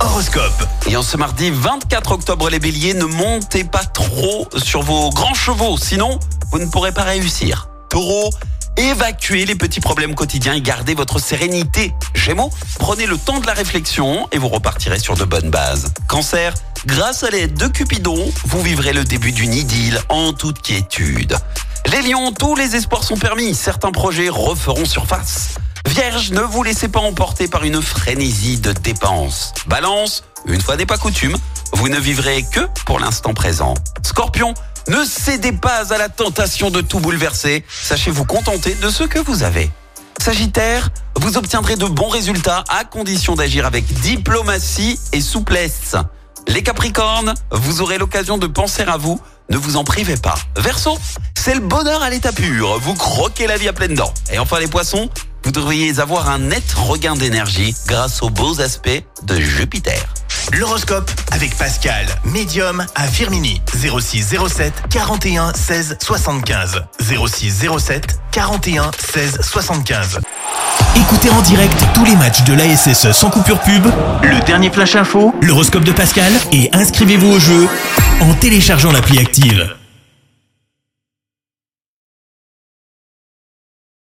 Horoscope. Et en ce mardi 24 octobre, les béliers, ne montez pas trop sur vos grands chevaux, sinon vous ne pourrez pas réussir. Taureau, évacuez les petits problèmes quotidiens et gardez votre sérénité. Gémeaux, prenez le temps de la réflexion et vous repartirez sur de bonnes bases. Cancer, grâce à l'aide de Cupidon, vous vivrez le début d'une idylle en toute quiétude. Les lions, tous les espoirs sont permis, certains projets referont surface. Vierge, ne vous laissez pas emporter par une frénésie de dépenses. Balance, une fois n'est pas coutume, vous ne vivrez que pour l'instant présent. Scorpion, ne cédez pas à la tentation de tout bouleverser, sachez vous contenter de ce que vous avez. Sagittaire, vous obtiendrez de bons résultats à condition d'agir avec diplomatie et souplesse. Les Capricornes, vous aurez l'occasion de penser à vous, ne vous en privez pas. Verseau, c'est le bonheur à l'état pur, vous croquez la vie à pleines dents. Et enfin les Poissons, vous devriez avoir un net regain d'énergie grâce aux beaux aspects de Jupiter. L'horoscope avec Pascal, médium à Firmini. 06 07 41 16 75. 06 07 41 16 75. Écoutez en direct tous les matchs de l'ASSE sans coupure pub, le dernier flash info, l'horoscope de Pascal et inscrivez-vous au jeu en téléchargeant l'appli active.